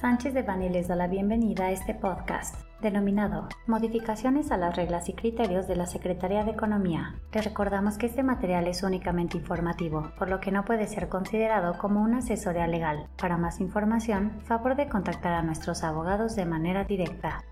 Sánchez de Bani les da la bienvenida a este podcast, denominado Modificaciones a las reglas y criterios de la Secretaría de Economía. Les recordamos que este material es únicamente informativo, por lo que no puede ser considerado como una asesoría legal. Para más información, favor de contactar a nuestros abogados de manera directa.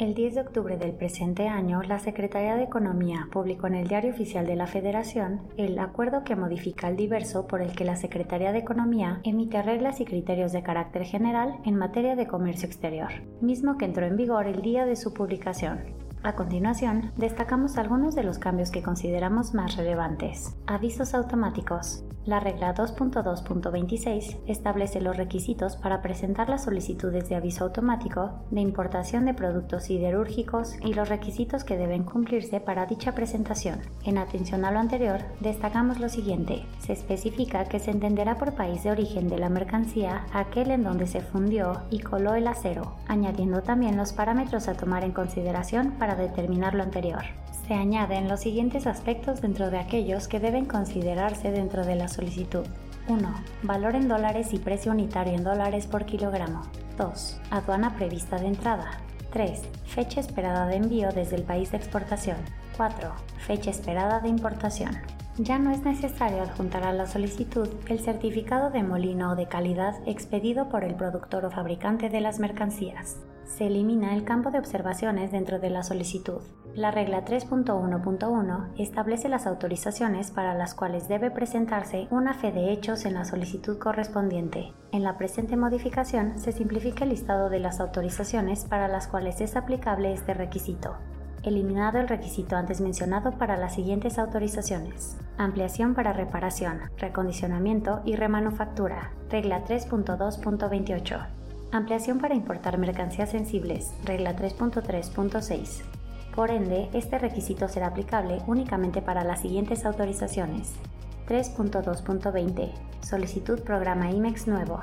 El 10 de octubre del presente año, la Secretaría de Economía publicó en el Diario Oficial de la Federación el acuerdo que modifica el diverso por el que la Secretaría de Economía emite reglas y criterios de carácter general en materia de comercio exterior, mismo que entró en vigor el día de su publicación. A continuación, destacamos algunos de los cambios que consideramos más relevantes. Avisos automáticos. La regla 2.2.26 establece los requisitos para presentar las solicitudes de aviso automático de importación de productos siderúrgicos y los requisitos que deben cumplirse para dicha presentación. En atención a lo anterior, destacamos lo siguiente. Se especifica que se entenderá por país de origen de la mercancía aquel en donde se fundió y coló el acero, añadiendo también los parámetros a tomar en consideración para determinar lo anterior. Se añaden los siguientes aspectos dentro de aquellos que deben considerarse dentro de la solicitud. 1. Valor en dólares y precio unitario en dólares por kilogramo. 2. Aduana prevista de entrada. 3. Fecha esperada de envío desde el país de exportación. 4. Fecha esperada de importación. Ya no es necesario adjuntar a la solicitud el certificado de molino o de calidad expedido por el productor o fabricante de las mercancías se elimina el campo de observaciones dentro de la solicitud. La regla 3.1.1 establece las autorizaciones para las cuales debe presentarse una fe de hechos en la solicitud correspondiente. En la presente modificación se simplifica el listado de las autorizaciones para las cuales es aplicable este requisito eliminado el requisito antes mencionado para las siguientes autorizaciones. Ampliación para reparación, recondicionamiento y remanufactura. Regla 3.2.28. Ampliación para importar mercancías sensibles, regla 3.3.6. Por ende, este requisito será aplicable únicamente para las siguientes autorizaciones. 3.2.20. Solicitud programa IMEX nuevo.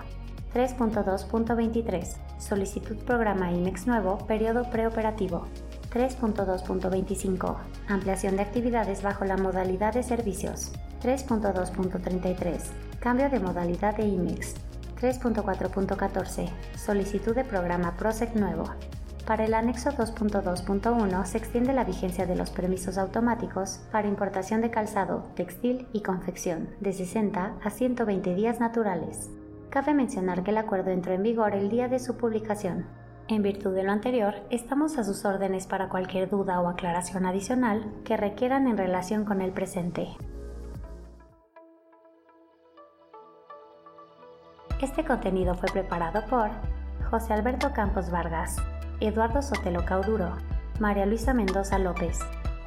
3.2.23. Solicitud programa IMEX nuevo, periodo preoperativo. 3.2.25. Ampliación de actividades bajo la modalidad de servicios. 3.2.33. Cambio de modalidad de IMEX. 3.4.14 Solicitud de programa PROSEC nuevo. Para el anexo 2.2.1 se extiende la vigencia de los permisos automáticos para importación de calzado, textil y confección de 60 a 120 días naturales. Cabe mencionar que el acuerdo entró en vigor el día de su publicación. En virtud de lo anterior, estamos a sus órdenes para cualquier duda o aclaración adicional que requieran en relación con el presente. Este contenido fue preparado por José Alberto Campos Vargas, Eduardo Sotelo Cauduro, María Luisa Mendoza López,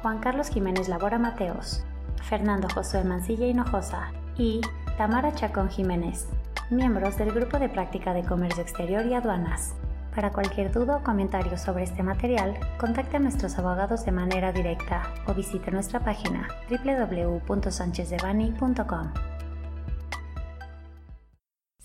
Juan Carlos Jiménez Labora Mateos, Fernando Josué Mancilla Hinojosa y Tamara Chacón Jiménez, miembros del Grupo de Práctica de Comercio Exterior y Aduanas. Para cualquier duda o comentario sobre este material, contacte a nuestros abogados de manera directa o visite nuestra página www.sanchezdevani.com.